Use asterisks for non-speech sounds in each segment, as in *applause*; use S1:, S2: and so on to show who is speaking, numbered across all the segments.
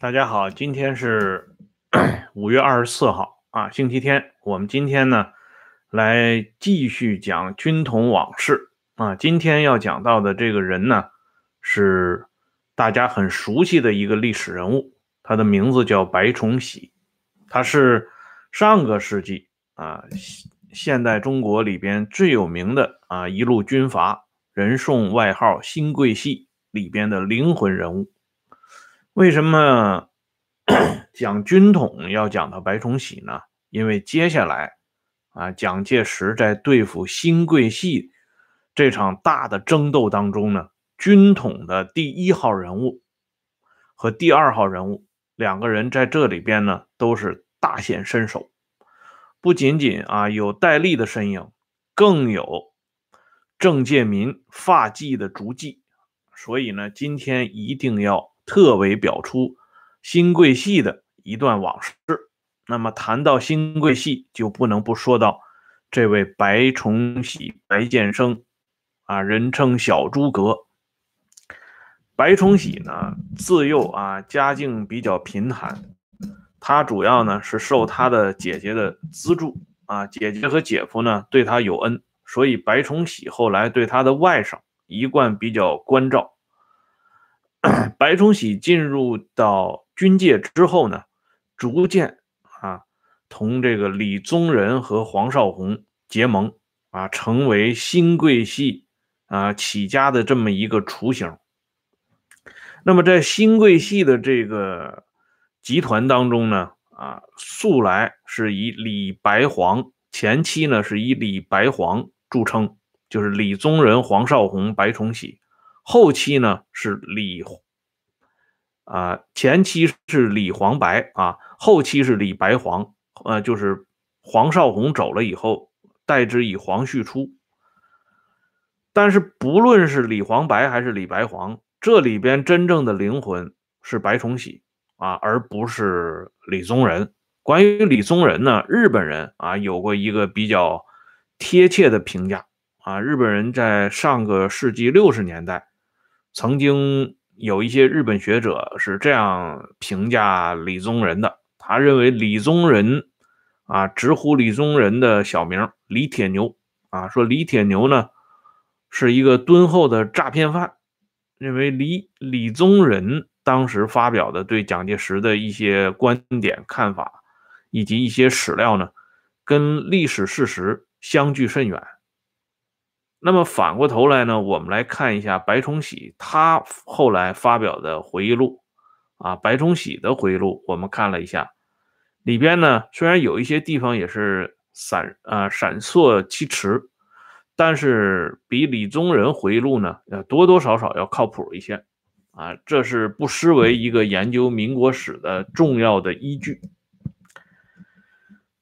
S1: 大家好，今天是 *clears throat* 五月二十四号啊，星期天。我们今天呢，来继续讲军统往事啊。今天要讲到的这个人呢，是大家很熟悉的一个历史人物，他的名字叫白崇禧，他是上个世纪啊现代中国里边最有名的啊一路军阀，人送外号“新桂系”里边的灵魂人物。为什么 *clears throat* 讲军统要讲到白崇禧呢？因为接下来啊，蒋介石在对付新桂系这场大的争斗当中呢，军统的第一号人物和第二号人物两个人在这里边呢，都是大显身手。不仅仅啊有戴笠的身影，更有郑介民发迹的足迹。所以呢，今天一定要。特为表出新贵系的一段往事。那么谈到新贵系，就不能不说到这位白崇禧白建生啊，人称小诸葛。白崇禧呢，自幼啊家境比较贫寒，他主要呢是受他的姐姐的资助啊，姐姐和姐夫呢对他有恩，所以白崇禧后来对他的外甥一贯比较关照。*clears throat* 白崇禧进入到军界之后呢，逐渐啊同这个李宗仁和黄绍竑结盟啊，成为新贵系啊起家的这么一个雏形。那么在新贵系的这个集团当中呢，啊素来是以李白黄前期呢是以李白黄著称，就是李宗仁、黄绍竑、白崇禧。后期呢是李，啊，前期是李黄白啊，后期是李白黄，呃，就是黄绍竑走了以后，代之以黄旭初。但是不论是李黄白还是李白黄，这里边真正的灵魂是白崇禧啊，而不是李宗仁。关于李宗仁呢，日本人啊有过一个比较贴切的评价啊，日本人在上个世纪六十年代。曾经有一些日本学者是这样评价李宗仁的，他认为李宗仁啊，直呼李宗仁的小名李铁牛啊，说李铁牛呢是一个敦厚的诈骗犯，认为李李宗仁当时发表的对蒋介石的一些观点看法以及一些史料呢，跟历史事实相距甚远。那么反过头来呢，我们来看一下白崇禧他后来发表的回忆录啊，白崇禧的回忆录，我们看了一下，里边呢虽然有一些地方也是闪啊闪烁其词，但是比李宗仁回忆录呢要多多少少要靠谱一些啊，这是不失为一个研究民国史的重要的依据。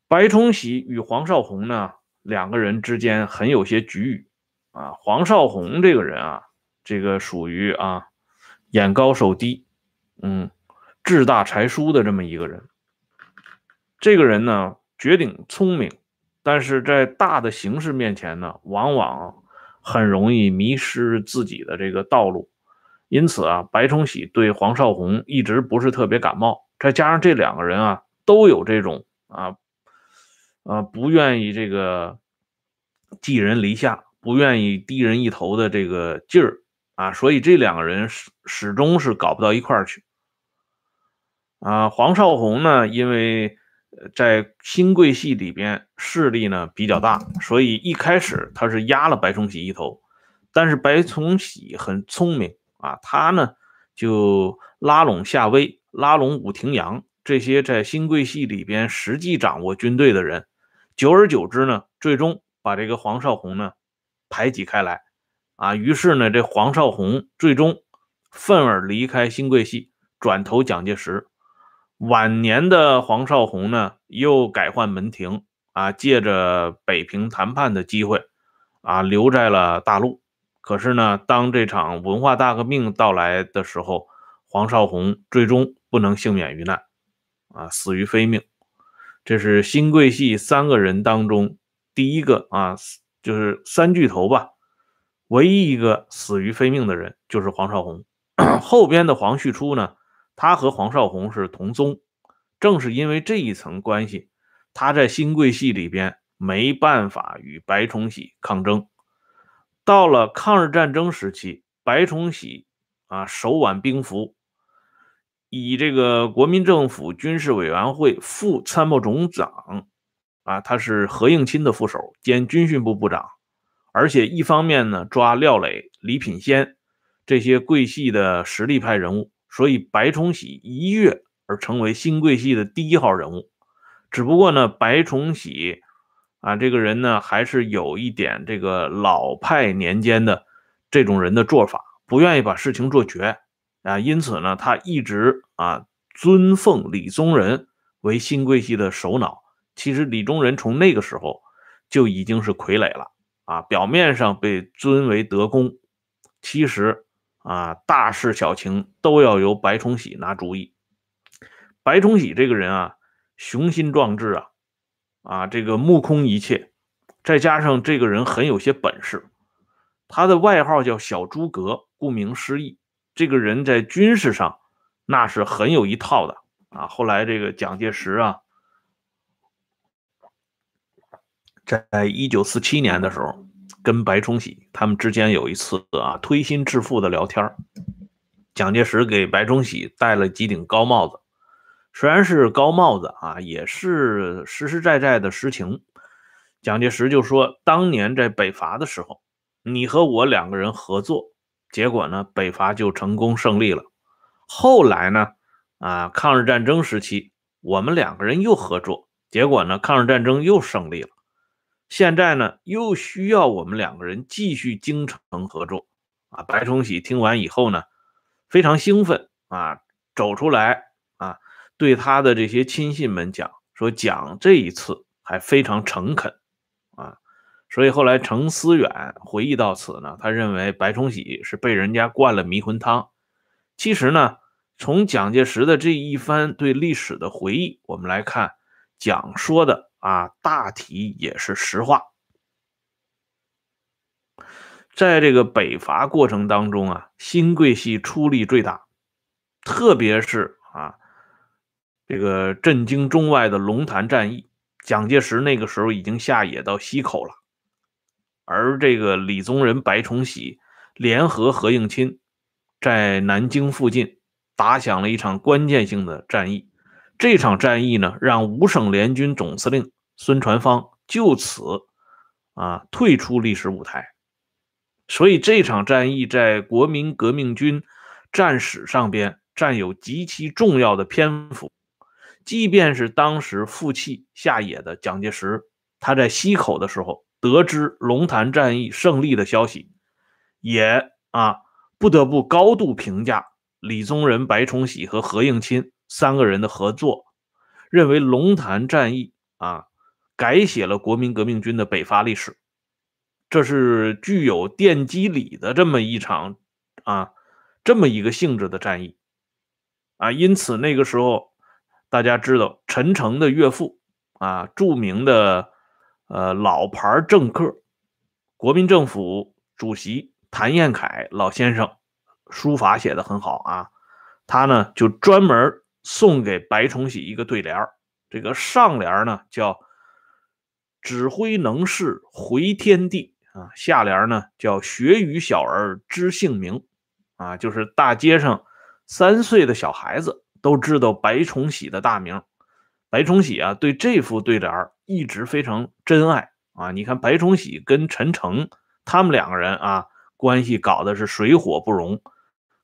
S1: 白崇禧与黄绍竑呢两个人之间很有些局域。啊，黄绍竑这个人啊，这个属于啊，眼高手低，嗯，志大才疏的这么一个人。这个人呢，绝顶聪明，但是在大的形势面前呢，往往很容易迷失自己的这个道路。因此啊，白崇禧对黄绍竑一直不是特别感冒。再加上这两个人啊，都有这种啊，啊，不愿意这个寄人篱下。不愿意低人一头的这个劲儿啊，所以这两个人始始终是搞不到一块儿去啊。黄绍竑呢，因为在新贵系里边势力呢比较大，所以一开始他是压了白崇禧一头。但是白崇禧很聪明啊，他呢就拉拢夏威、拉拢武廷阳这些在新贵系里边实际掌握军队的人，久而久之呢，最终把这个黄绍竑呢。排挤开来，啊，于是呢，这黄绍竑最终愤而离开新贵系，转投蒋介石。晚年的黄绍竑呢，又改换门庭，啊，借着北平谈判的机会，啊，留在了大陆。可是呢，当这场文化大革命到来的时候，黄绍竑最终不能幸免于难，啊，死于非命。这是新贵系三个人当中第一个啊。就是三巨头吧，唯一一个死于非命的人就是黄绍竑。*clears throat* 后边的黄旭初呢，他和黄绍竑是同宗，正是因为这一层关系，他在新贵系里边没办法与白崇禧抗争。到了抗日战争时期，白崇禧啊手挽兵符，以这个国民政府军事委员会副参谋总长啊，他是何应钦的副手兼军训部部长，而且一方面呢抓廖磊、李品仙这些桂系的实力派人物，所以白崇禧一跃而成为新桂系的第一号人物。只不过呢，白崇禧。啊，这个人呢，还是有一点这个老派年间的这种人的做法，不愿意把事情做绝啊，因此呢，他一直啊尊奉李宗仁为新桂系的首脑。其实李宗仁从那个时候就已经是傀儡了啊，表面上被尊为德公，其实啊大事小情都要由白崇禧拿主意。白崇禧这个人啊，雄心壮志啊。啊，这个目空一切，再加上这个人很有些本事，他的外号叫小诸葛，顾名思义，这个人在军事上那是很有一套的啊。后来这个蒋介石啊，在一九四七年的时候，跟白崇禧他们之间有一次啊推心置腹的聊天蒋介石给白崇禧戴了几顶高帽子。虽然是高帽子啊，也是实实在在的实情。蒋介石就说，当年在北伐的时候，你和我两个人合作，结果呢，北伐就成功胜利了。后来呢，啊，抗日战争时期，我们两个人又合作，结果呢，抗日战争又胜利了。现在呢，又需要我们两个人继续精诚合作。啊，白崇禧听完以后呢，非常兴奋啊，走出来啊。对他的这些亲信们讲说，蒋这一次还非常诚恳啊，所以后来程思远回忆到此呢，他认为白崇禧是被人家灌了迷魂汤。其实呢，从蒋介石的这一番对历史的回忆，我们来看，蒋说的啊，大体也是实话。在这个北伐过程当中啊，新桂系出力最大，特别是啊。这个震惊中外的龙潭战役，蒋介石那个时候已经下野到溪口了，而这个李宗仁、白崇禧联合何应钦，在南京附近打响了一场关键性的战役。这场战役呢，让五省联军总司令孙传芳就此啊退出历史舞台。所以这场战役在国民革命军战史上边占有极其重要的篇幅。即便是当时负气下野的蒋介石，他在溪口的时候得知龙潭战役胜利的消息，也啊不得不高度评价李宗仁、白崇禧和何应钦三个人的合作，认为龙潭战役啊改写了国民革命军的北伐历史，这是具有奠基礼的这么一场啊这么一个性质的战役啊，因此那个时候。大家知道陈诚的岳父啊，著名的呃老牌政客，国民政府主席谭彦恺老先生，书法写的很好啊。他呢就专门送给白崇禧一个对联这个上联呢叫“指挥能事回天地”啊，下联呢叫“学与小儿知姓名”，啊，就是大街上三岁的小孩子。都知道白崇禧的大名，白崇禧啊，对这副对联一直非常珍爱啊。你看白崇禧跟陈诚他们两个人啊，关系搞的是水火不容，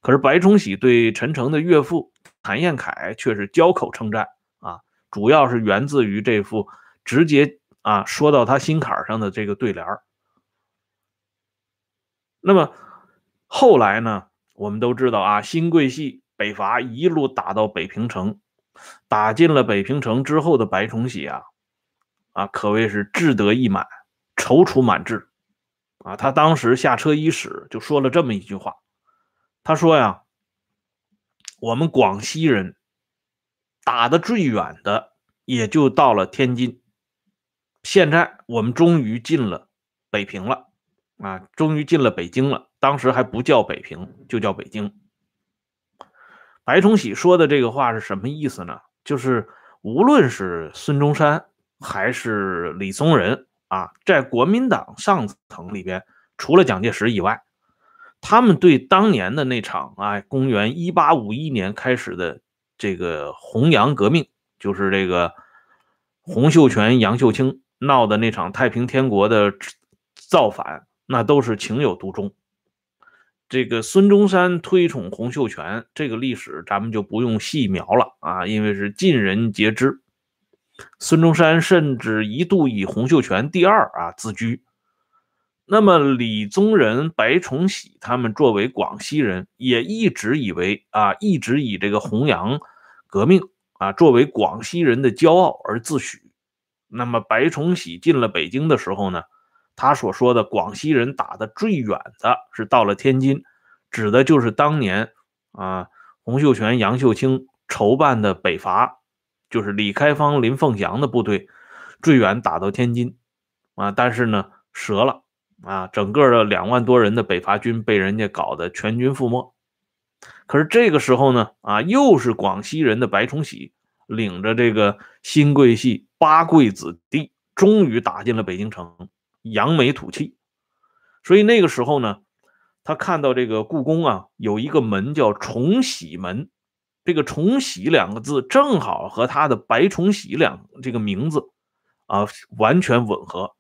S1: 可是白崇禧对陈诚的岳父谭彦恺却是交口称赞啊，主要是源自于这副直接啊说到他心坎上的这个对联那么后来呢，我们都知道啊，新桂系。北伐一路打到北平城，打进了北平城之后的白崇禧啊，啊，可谓是志得意满，踌躇满志啊。他当时下车伊始就说了这么一句话，他说呀：“我们广西人打的最远的也就到了天津，现在我们终于进了北平了啊，终于进了北京了。当时还不叫北平，就叫北京。”白崇禧说的这个话是什么意思呢？就是无论是孙中山还是李宗仁啊，在国民党上层里边，除了蒋介石以外，他们对当年的那场啊，公元一八五一年开始的这个弘扬革命，就是这个洪秀全、杨秀清闹的那场太平天国的造反，那都是情有独钟。这个孙中山推崇洪秀全，这个历史咱们就不用细描了啊，因为是尽人皆知。孙中山甚至一度以洪秀全第二啊自居。那么李宗仁、白崇禧他们作为广西人，也一直以为啊，一直以这个弘扬革命啊作为广西人的骄傲而自诩。那么白崇禧进了北京的时候呢？他所说的广西人打的最远的是到了天津，指的就是当年啊洪秀全、杨秀清筹办的北伐，就是李开芳、林凤祥的部队最远打到天津啊，但是呢折了啊，整个的两万多人的北伐军被人家搞得全军覆没。可是这个时候呢啊，又是广西人的白崇禧领着这个新贵系八贵子弟，终于打进了北京城。扬眉吐气，所以那个时候呢，他看到这个故宫啊，有一个门叫崇禧门，这个崇禧两个字正好和他的白崇禧两这个名字啊完全吻合。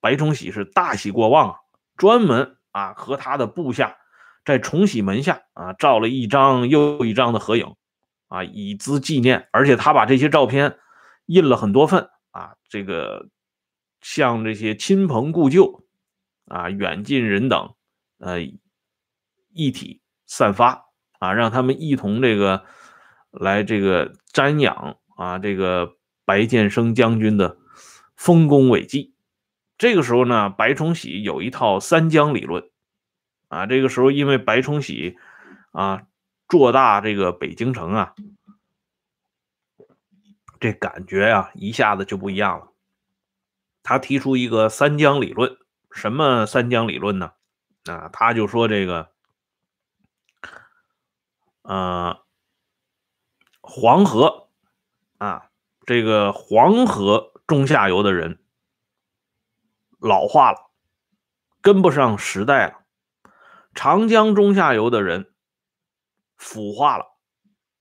S1: 白崇禧是大喜过望啊，专门啊和他的部下在崇禧门下啊照了一张又一张的合影啊，以资纪念。而且他把这些照片印了很多份啊，这个。向这些亲朋故旧啊、远近人等，呃，一体散发啊，让他们一同这个来这个瞻仰啊，这个白建生将军的丰功伟绩。这个时候呢，白崇禧有一套三江理论啊。这个时候，因为白崇禧啊做大这个北京城啊，这感觉呀一下子就不一样了。他提出一个三江理论，什么三江理论呢？啊，他就说这个，呃，黄河啊，这个黄河中下游的人老化了，跟不上时代了；长江中下游的人腐化了，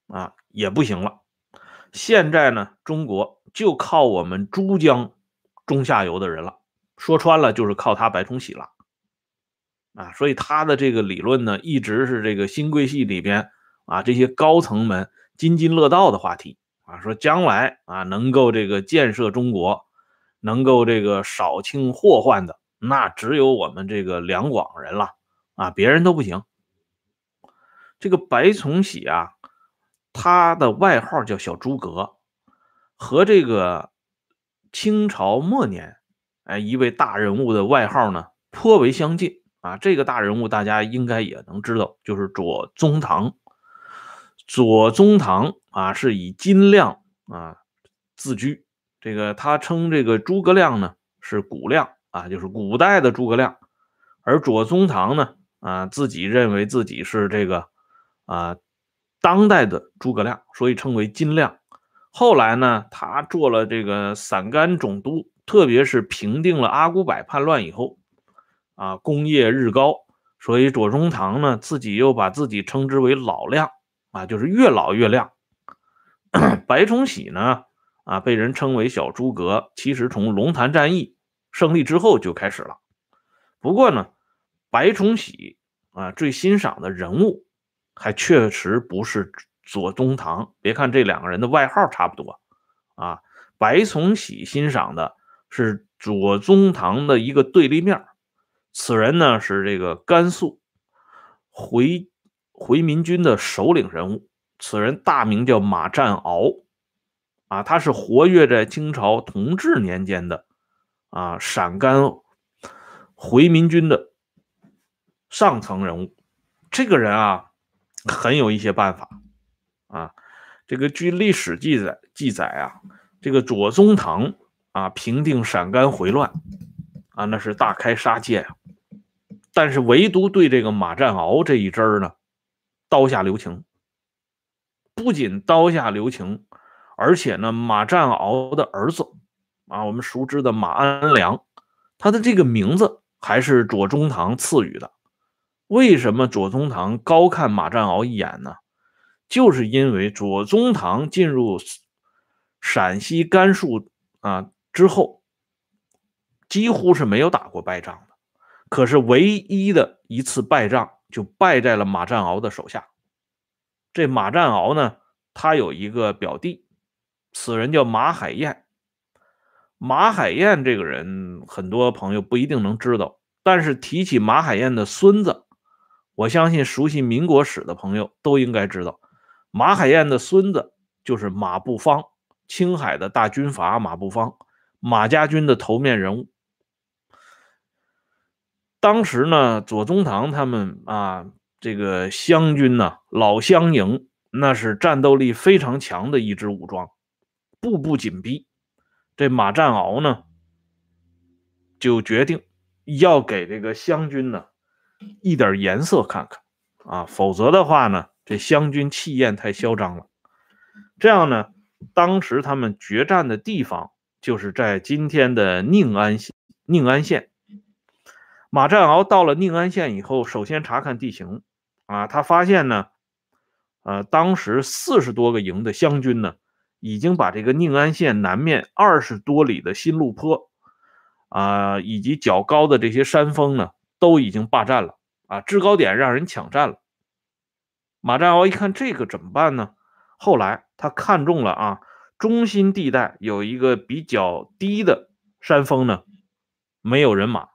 S1: 啊，也不行了。现在呢，中国就靠我们珠江。中下游的人了，说穿了就是靠他白崇禧了，啊，所以他的这个理论呢，一直是这个新贵系里边啊这些高层们津津乐道的话题啊，说将来啊能够这个建设中国，能够这个扫清祸患的，那只有我们这个两广人了啊，别人都不行。这个白崇禧啊，他的外号叫小诸葛，和这个。清朝末年，哎，一位大人物的外号呢颇为相近啊。这个大人物大家应该也能知道，就是左宗棠。左宗棠啊，是以金亮啊自居。这个他称这个诸葛亮呢是古亮啊，就是古代的诸葛亮。而左宗棠呢啊，自己认为自己是这个啊当代的诸葛亮，所以称为金亮。后来呢，他做了这个陕甘总督，特别是平定了阿古柏叛乱以后，啊，功业日高，所以左宗棠呢自己又把自己称之为老亮，啊，就是越老越亮。*coughs* 白崇禧呢，啊，被人称为小诸葛，其实从龙潭战役胜利之后就开始了。不过呢，白崇禧啊最欣赏的人物，还确实不是。左宗棠，别看这两个人的外号差不多，啊，白崇禧欣赏的是左宗棠的一个对立面，此人呢是这个甘肃回回民军的首领人物，此人大名叫马占鳌，啊，他是活跃在清朝同治年间的啊陕甘回民军的上层人物，这个人啊很有一些办法。啊，这个据历史记载记载啊，这个左宗棠啊平定陕甘回乱啊，那是大开杀戒啊。但是唯独对这个马占鳌这一支儿呢，刀下留情。不仅刀下留情，而且呢，马占鳌的儿子啊，我们熟知的马安良，他的这个名字还是左宗棠赐予的。为什么左宗棠高看马占鳌一眼呢？就是因为左宗棠进入陕西甘肃啊之后，几乎是没有打过败仗的。可是唯一的一次败仗，就败在了马占鳌的手下。这马占鳌呢，他有一个表弟，此人叫马海燕。马海燕这个人，很多朋友不一定能知道，但是提起马海燕的孙子，我相信熟悉民国史的朋友都应该知道。马海燕的孙子就是马步芳，青海的大军阀马步芳，马家军的头面人物。当时呢，左宗棠他们啊，这个湘军呢，老湘营那是战斗力非常强的一支武装，步步紧逼。这马占鳌呢，就决定要给这个湘军呢一点颜色看看啊，否则的话呢。这湘军气焰太嚣张了，这样呢，当时他们决战的地方就是在今天的宁安县。宁安县，马占鳌到了宁安县以后，首先查看地形啊，他发现呢，呃，当时四十多个营的湘军呢，已经把这个宁安县南面二十多里的新路坡啊，以及较高的这些山峰呢，都已经霸占了啊，制高点让人抢占了。马占鳌一看这个怎么办呢？后来他看中了啊，中心地带有一个比较低的山峰呢，没有人马。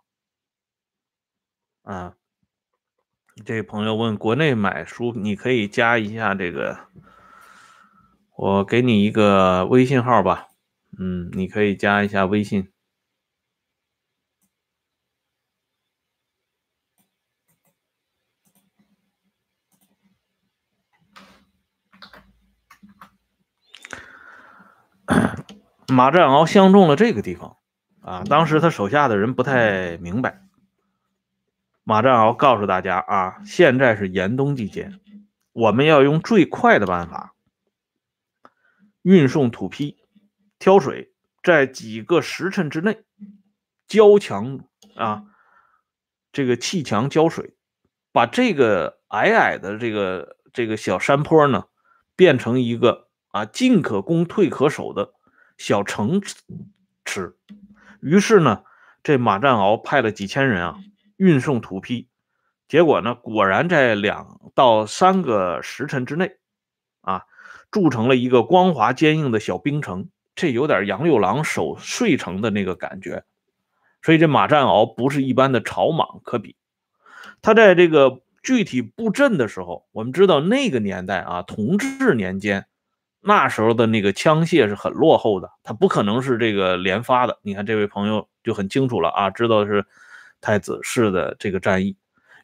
S1: 啊，这位朋友问国内买书，你可以加一下这个，我给你一个微信号吧，嗯，你可以加一下微信。马占鳌相中了这个地方，啊，当时他手下的人不太明白。马占鳌告诉大家啊，现在是严冬季节，我们要用最快的办法运送土坯、挑水，在几个时辰之内浇墙啊，这个砌墙浇水，把这个矮矮的这个这个小山坡呢，变成一个啊进可攻退可守的。小城池，于是呢，这马占鳌派了几千人啊，运送土坯，结果呢，果然在两到三个时辰之内，啊，筑成了一个光滑坚硬的小冰城，这有点杨六郎守睡城的那个感觉。所以这马占鳌不是一般的草莽可比，他在这个具体布阵的时候，我们知道那个年代啊，同治年间。那时候的那个枪械是很落后的，他不可能是这个连发的。你看这位朋友就很清楚了啊，知道是太子市的这个战役。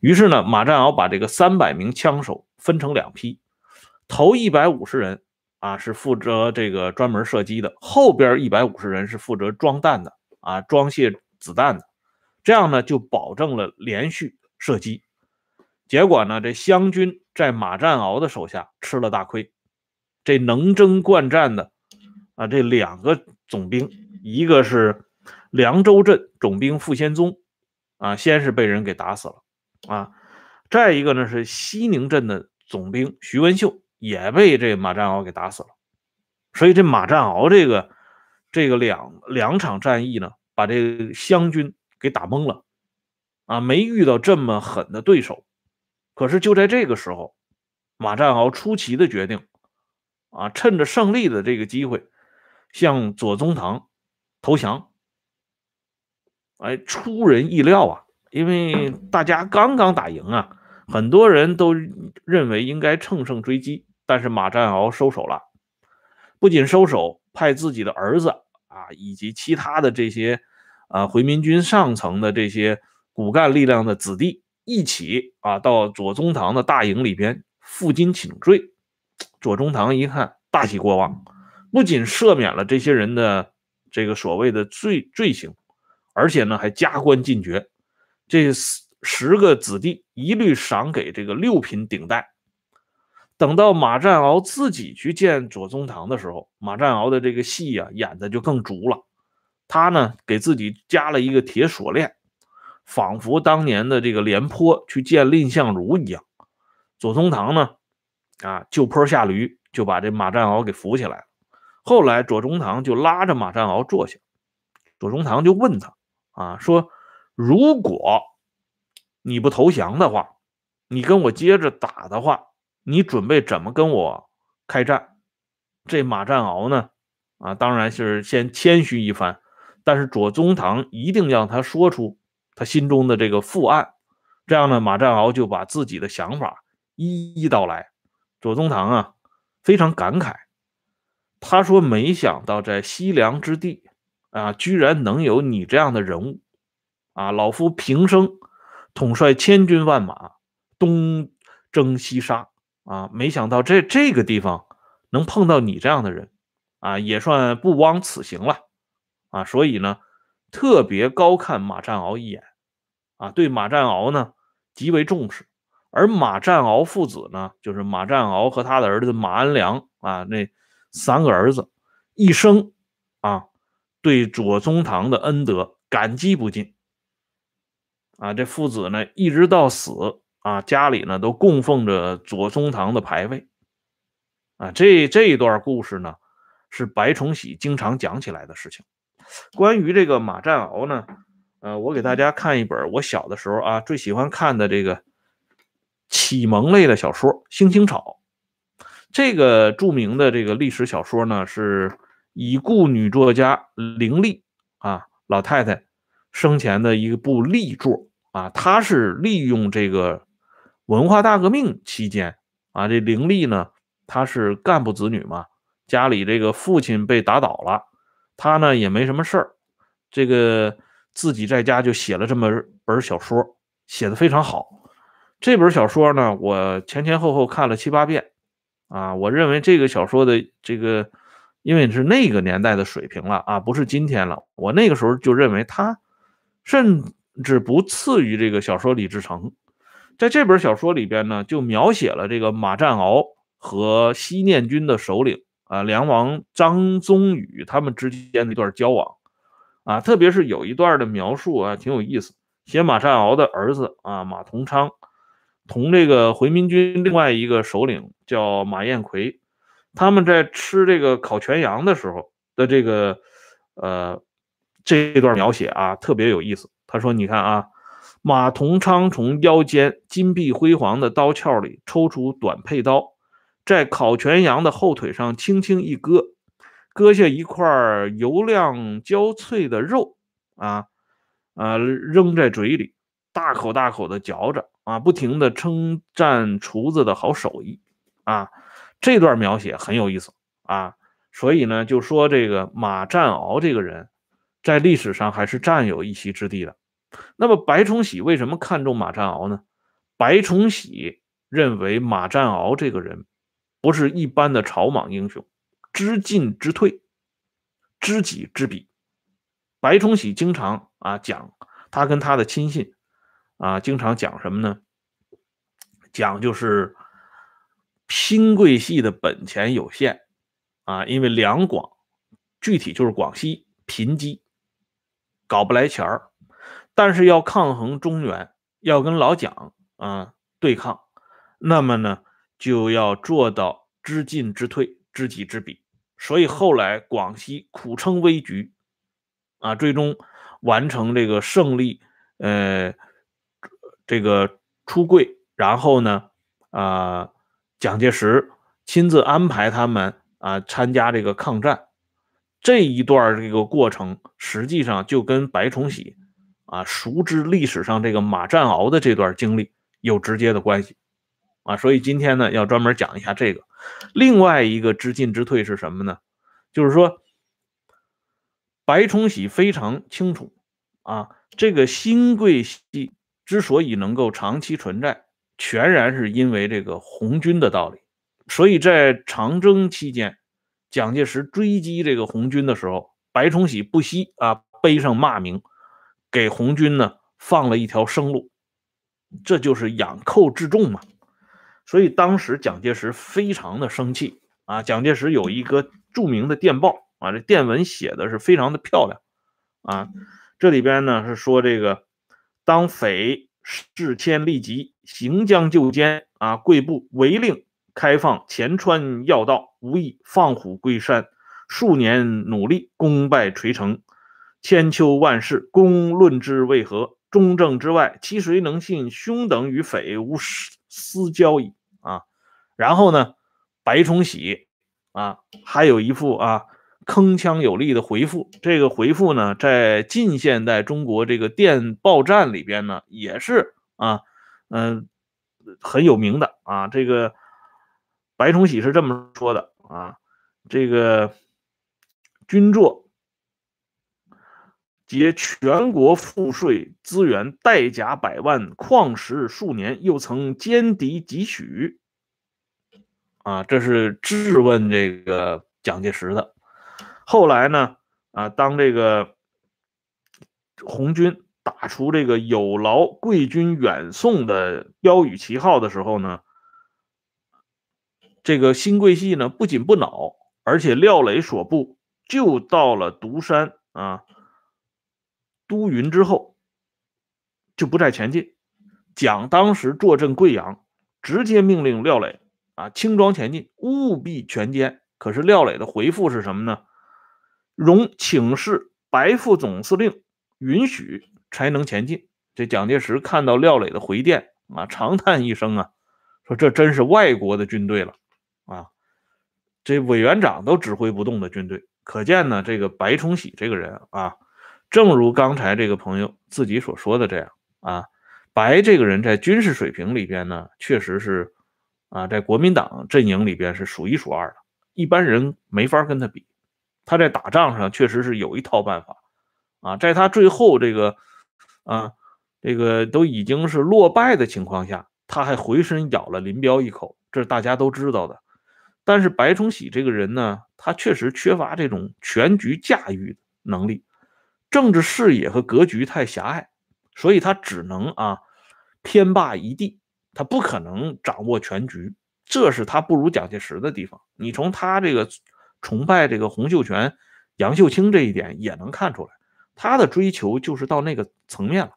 S1: 于是呢，马占鳌把这个三百名枪手分成两批，头一百五十人啊是负责这个专门射击的，后边一百五十人是负责装弹的啊，装卸子弹的。这样呢，就保证了连续射击。结果呢，这湘军在马占鳌的手下吃了大亏。这能征惯战的啊，这两个总兵，一个是凉州镇总兵傅先宗，啊，先是被人给打死了，啊，再一个呢是西宁镇的总兵徐文秀，也被这马占鳌给打死了。所以这马占鳌这个这个两两场战役呢，把这个湘军给打懵了，啊，没遇到这么狠的对手。可是就在这个时候，马占鳌出奇的决定。啊，趁着胜利的这个机会，向左宗棠投降。哎，出人意料啊！因为大家刚刚打赢啊，很多人都认为应该乘胜追击，但是马占鳌收手了。不仅收手，派自己的儿子啊，以及其他的这些啊回民军上层的这些骨干力量的子弟一起啊，到左宗棠的大营里边负荆请罪。左宗棠一看，大喜过望，不仅赦免了这些人的这个所谓的罪罪行，而且呢还加官进爵，这十十个子弟一律赏给这个六品顶戴。等到马占鳌自己去见左宗棠的时候，马占鳌的这个戏呀演的就更足了。他呢给自己加了一个铁锁链，仿佛当年的这个廉颇去见蔺相如一样。左宗棠呢，啊就坡下驴，就把这马占鳌给扶起来了。后来左宗棠就拉着马占鳌坐下，左宗棠就问他啊说：“如果你不投降的话，你跟我接着打的话。”你准备怎么跟我开战？这马占鳌呢？啊，当然是先谦虚一番，但是左宗棠一定让他说出他心中的这个副案，这样呢，马占鳌就把自己的想法一一道来。左宗棠啊，非常感慨，他说：“没想到在西凉之地啊，居然能有你这样的人物啊！老夫平生统帅千军万马，东征西杀。”啊，没想到这这个地方能碰到你这样的人，啊，也算不枉此行了，啊，所以呢，特别高看马占鳌一眼，啊，对马占鳌呢极为重视，而马占鳌父子呢，就是马占鳌和他的儿子马安良啊，那三个儿子一生啊，对左宗棠的恩德感激不尽，啊，这父子呢一直到死。啊，家里呢都供奉着左宗棠的牌位，啊，这这一段故事呢是白崇禧经常讲起来的事情。关于这个马占鳌呢，呃，我给大家看一本我小的时候啊最喜欢看的这个启蒙类的小说《星星草》。这个著名的这个历史小说呢，是已故女作家凌丽啊老太太生前的一部力作啊，她是利用这个。文化大革命期间啊，这凌丽呢，她是干部子女嘛，家里这个父亲被打倒了，她呢也没什么事儿，这个自己在家就写了这么本小说，写的非常好。这本小说呢，我前前后后看了七八遍啊，我认为这个小说的这个，因为是那个年代的水平了啊，不是今天了。我那个时候就认为他甚至不次于这个小说李自成。在这本小说里边呢，就描写了这个马占鳌和西念军的首领啊梁王张宗禹他们之间的一段交往啊，特别是有一段的描述啊，挺有意思。写马占鳌的儿子啊马同昌同这个回民军另外一个首领叫马彦奎，他们在吃这个烤全羊的时候的这个呃这段描写啊，特别有意思。他说：“你看啊。”马同昌从腰间金碧辉煌的刀鞘里抽出短佩刀，在烤全羊的后腿上轻轻一割，割下一块油亮焦脆的肉，啊啊，扔在嘴里，大口大口的嚼着，啊，不停的称赞厨子的好手艺，啊，这段描写很有意思啊，所以呢，就说这个马占鳌这个人，在历史上还是占有一席之地的。那么白崇禧为什么看重马占鳌呢？白崇禧认为马占鳌这个人不是一般的草莽英雄，知进知退，知己知彼。白崇禧经常啊讲，他跟他的亲信啊经常讲什么呢？讲就是新贵系的本钱有限啊，因为两广具体就是广西贫瘠，搞不来钱儿。但是要抗衡中原，要跟老蒋啊对抗，那么呢就要做到知进知退，知己知彼。所以后来广西苦撑危局，啊，最终完成这个胜利，呃，这个出柜，然后呢，啊，蒋介石亲自安排他们啊参加这个抗战，这一段这个过程实际上就跟白崇禧。啊，熟知历史上这个马占鳌的这段经历有直接的关系啊，所以今天呢要专门讲一下这个。另外一个知进知退是什么呢？就是说，白崇禧非常清楚啊，这个新贵系之所以能够长期存在，全然是因为这个红军的道理。所以在长征期间，蒋介石追击这个红军的时候，白崇禧不惜啊背上骂名。给红军呢放了一条生路，这就是养寇自重嘛。所以当时蒋介石非常的生气啊。蒋介石有一个著名的电报啊，这电文写的是非常的漂亮啊。这里边呢是说这个当匪事迁立即行将就歼啊，贵部违令开放前川要道，无意放虎归山。数年努力，功败垂成，千秋万世，公论之为何？中正之外，其谁能信兄等与匪无私交矣？啊，然后呢，白崇禧啊，还有一副啊铿锵有力的回复。这个回复呢，在近现代中国这个电报站里边呢，也是啊，嗯，很有名的啊。这个白崇禧是这么说的啊，这个。军座结全国赋税资源，带甲百万，旷时数年，又曾歼敌几许？啊，这是质问这个蒋介石的。后来呢？啊，当这个红军打出这个“有劳贵军远送”的标语旗号的时候呢，这个新贵系呢不仅不恼，而且廖磊所部。就到了独山啊，都匀之后，就不再前进。蒋当时坐镇贵阳，直接命令廖磊啊轻装前进，务必全歼。可是廖磊的回复是什么呢？容请示白副总司令允许才能前进。这蒋介石看到廖磊的回电啊，长叹一声啊，说这真是外国的军队了啊，这委员长都指挥不动的军队。可见呢，这个白崇禧这个人啊，正如刚才这个朋友自己所说的这样啊，白这个人在军事水平里边呢，确实是啊，在国民党阵营里边是数一数二的，一般人没法跟他比。他在打仗上确实是有一套办法啊，在他最后这个啊，这个都已经是落败的情况下，他还回身咬了林彪一口，这是大家都知道的。但是白崇禧这个人呢，他确实缺乏这种全局驾驭能力，政治视野和格局太狭隘，所以他只能啊天霸一地，他不可能掌握全局，这是他不如蒋介石的地方。你从他这个崇拜这个洪秀全、杨秀清这一点也能看出来，他的追求就是到那个层面了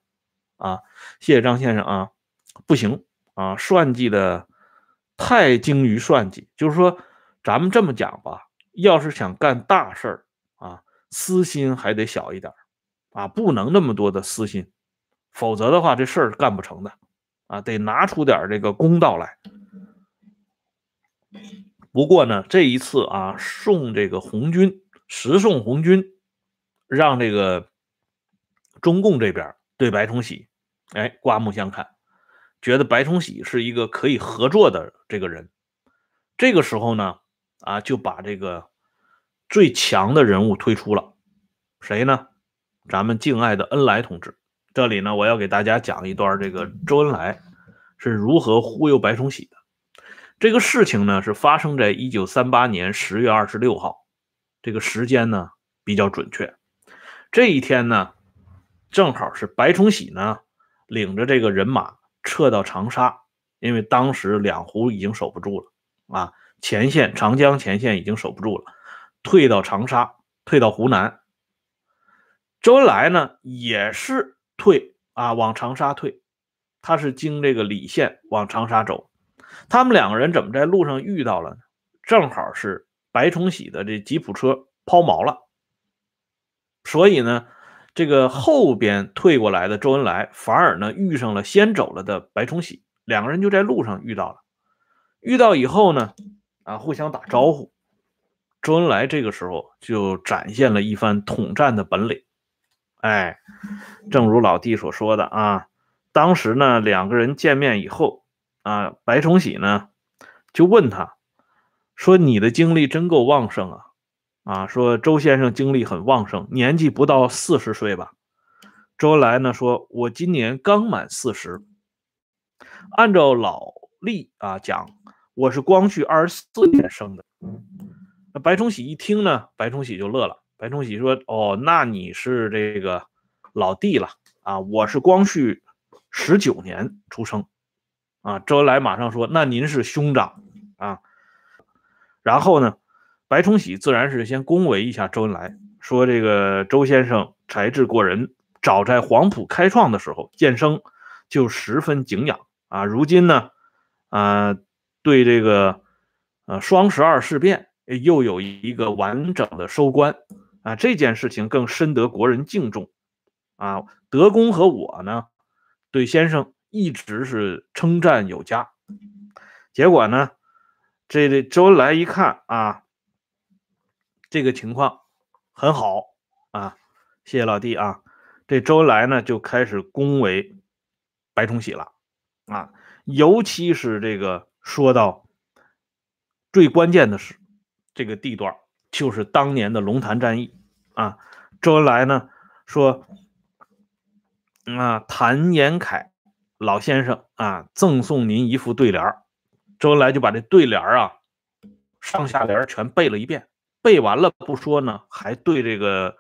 S1: 啊。谢谢张先生啊，不行啊，算计的。太精于算计，就是说，咱们这么讲吧，要是想干大事儿啊，私心还得小一点啊，不能那么多的私心，否则的话，这事儿干不成的啊，得拿出点这个公道来。不过呢，这一次啊，送这个红军，十送红军，让这个中共这边对白崇禧，哎，刮目相看。觉得白崇禧是一个可以合作的这个人，这个时候呢，啊，就把这个最强的人物推出了，谁呢？咱们敬爱的恩来同志。这里呢，我要给大家讲一段这个周恩来是如何忽悠白崇禧的。这个事情呢，是发生在一九三八年十月二十六号，这个时间呢比较准确。这一天呢，正好是白崇禧呢领着这个人马。撤到长沙，因为当时两湖已经守不住了啊，前线长江前线已经守不住了，退到长沙，退到湖南。周恩来呢也是退啊，往长沙退，他是经这个澧县往长沙走。他们两个人怎么在路上遇到了呢？正好是白崇禧的这吉普车抛锚了，所以呢。这个后边退过来的周恩来，反而呢遇上了先走了的白崇禧，两个人就在路上遇到了。遇到以后呢，啊，互相打招呼。周恩来这个时候就展现了一番统战的本领。哎，正如老弟所说的啊，当时呢两个人见面以后，啊，白崇禧呢就问他，说你的精力真够旺盛啊。啊，说周先生精力很旺盛，年纪不到四十岁吧？周恩来呢说，我今年刚满四十。按照老历啊讲，我是光绪二十四年生的。那白崇禧一听呢，白崇禧就乐了。白崇禧说：“哦，那你是这个老弟了啊？我是光绪十九年出生啊，周恩来马上说：“那您是兄长啊。”然后呢，白崇禧自然是先恭维一下周恩来，说：“这个周先生才智过人，早在黄埔开创的时候，建生就十分敬仰啊。如今呢，啊，对这个呃双十二事变又有一个完整的收官啊，这件事情更深得国人敬重啊。德公和我呢，对先生一直是称赞有加。结果呢？”这这周恩来一看啊，这个情况很好啊，谢谢老弟啊。这周恩来呢就开始恭维白崇禧了啊，尤其是这个说到最关键的是这个地段，就是当年的龙潭战役啊。周恩来呢说啊，谭延闿老先生啊，赠送您一副对联儿。周恩来就把这对联啊，上下联全背了一遍，背完了不说呢，还对这个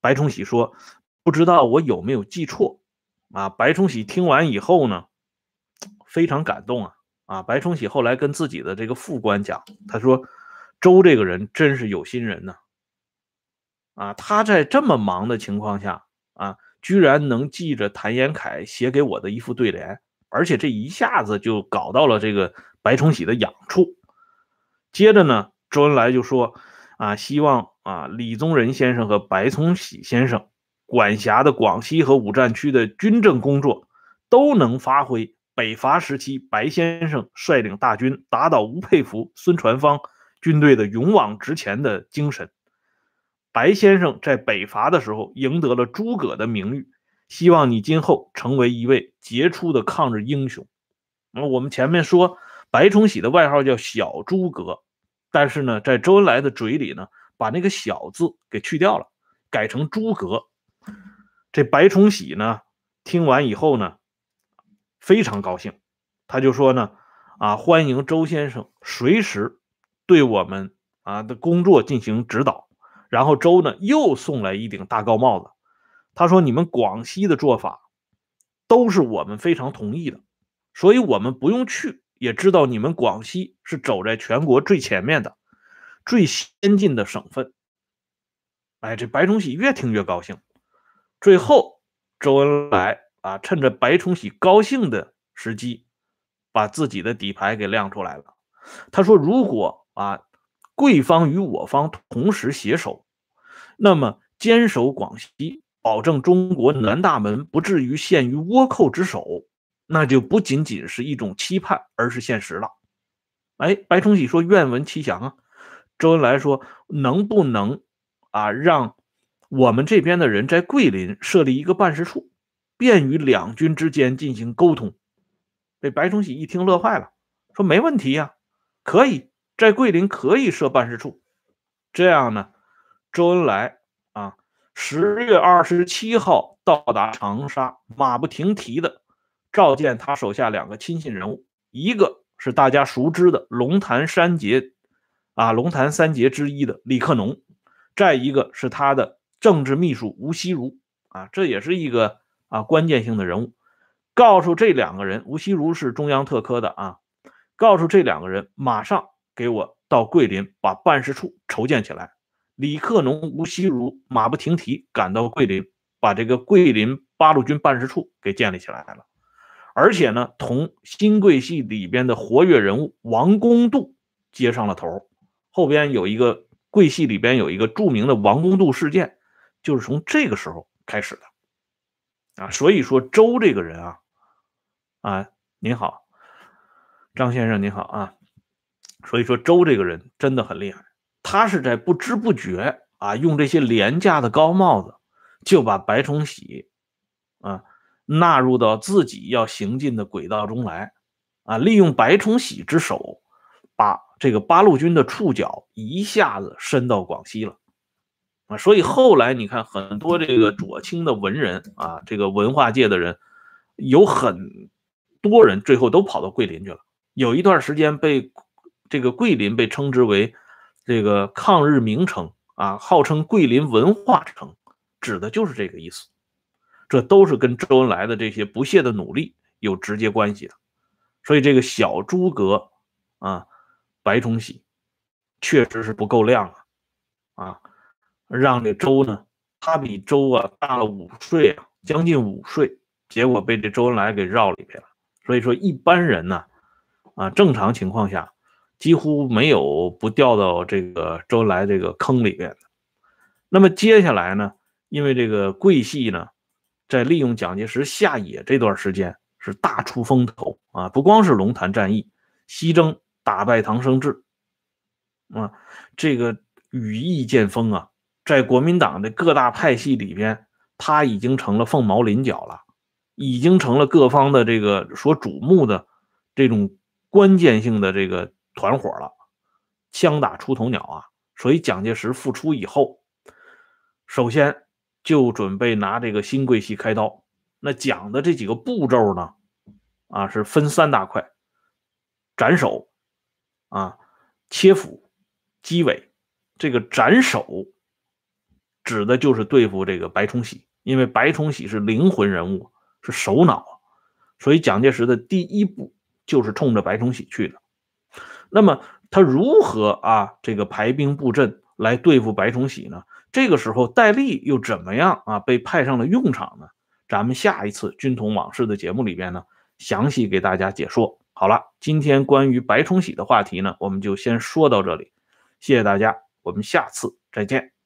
S1: 白崇禧说：“不知道我有没有记错？”啊，白崇禧听完以后呢，非常感动啊！啊，白崇禧后来跟自己的这个副官讲，他说：“周这个人真是有心人呢，啊，他在这么忙的情况下啊，居然能记着谭延闿写给我的一副对联，而且这一下子就搞到了这个。”白崇禧的痒处，接着呢，周恩来就说：“啊，希望啊，李宗仁先生和白崇禧先生管辖的广西和五战区的军政工作，都能发挥北伐时期白先生率领大军打倒吴佩孚、孙传芳军队的勇往直前的精神。白先生在北伐的时候赢得了诸葛的名誉，希望你今后成为一位杰出的抗日英雄。”那我们前面说。白崇禧的外号叫小诸葛，但是呢，在周恩来的嘴里呢，把那个小字给去掉了，改成诸葛。这白崇禧呢，听完以后呢，非常高兴，他就说呢，啊，欢迎周先生随时对我们啊的工作进行指导。然后周呢，又送来一顶大高帽子，他说：“你们广西的做法，都是我们非常同意的，所以我们不用去。”也知道你们广西是走在全国最前面的、最先进的省份。哎，这白崇禧越听越高兴。最后，周恩来啊，趁着白崇禧高兴的时机，把自己的底牌给亮出来了。他说：“如果啊，贵方与我方同时携手，那么坚守广西，保证中国南大门不至于陷于倭寇之手。”那就不仅仅是一种期盼，而是现实了。哎，白崇禧说愿闻其详啊。周恩来说能不能啊让我们这边的人在桂林设立一个办事处，便于两军之间进行沟通？这白崇禧一听乐坏了，说没问题呀，可以在桂林可以设办事处。这样呢，周恩来啊十月二十七号到达长沙，马不停蹄的。召见他手下两个亲信人物，一个是大家熟知的龙潭三杰，啊，龙潭三杰之一的李克农，再一个是他的政治秘书吴锡如，啊，这也是一个啊关键性的人物。告诉这两个人，吴锡如是中央特科的啊，告诉这两个人马上给我到桂林把办事处筹建起来。李克农、吴锡如马不停蹄赶到桂林，把这个桂林八路军办事处给建立起来了。而且呢，同新桂系里边的活跃人物王公度接上了头。后边有一个桂系里边有一个著名的王公度事件，就是从这个时候开始的啊。所以说周这个人啊，啊，您好，张先生您好啊。所以说周这个人真的很厉害，他是在不知不觉啊，用这些廉价的高帽子就把白崇禧啊。纳入到自己要行进的轨道中来，啊，利用白崇禧之手，把这个八路军的触角一下子伸到广西了，啊，所以后来你看很多这个左倾的文人啊，这个文化界的人，有很多人最后都跑到桂林去了。有一段时间被这个桂林被称之为这个抗日名城啊，号称桂林文化城，指的就是这个意思。这都是跟周恩来的这些不懈的努力有直接关系的，所以这个小诸葛啊，白崇禧确实是不够亮啊啊，让这周呢，他比周啊大了五岁啊，将近五岁，结果被这周恩来给绕里边了。所以说一般人呢，啊，正常情况下几乎没有不掉到这个周恩来这个坑里边的。那么接下来呢，因为这个桂系呢，在利用蒋介石下野这段时间是大出风头啊，不光是龙潭战役，西征打败唐生智，啊，这个羽翼渐丰啊，在国民党的各大派系里边，他已经成了凤毛麟角了。已经成了各方的这个所瞩目的这种关键性的这个团伙了，枪打出头鸟啊！所以蒋介石复出以后，首先就准备拿这个新桂系开刀。那讲的这几个步骤呢，啊，是分三大块：斩首啊、切腹、击尾。这个斩首指的就是对付这个白崇禧，因为白崇禧是灵魂人物。是首脑，所以蒋介石的第一步就是冲着白崇禧去的。那么他如何啊这个排兵布阵来对付白崇禧呢？这个时候戴笠又怎么样啊被派上了用场呢？咱们下一次军统往事的节目里边呢，详细给大家解说。好了，今天关于白崇禧的话题呢，我们就先说到这里，谢谢大家，我们下次再见。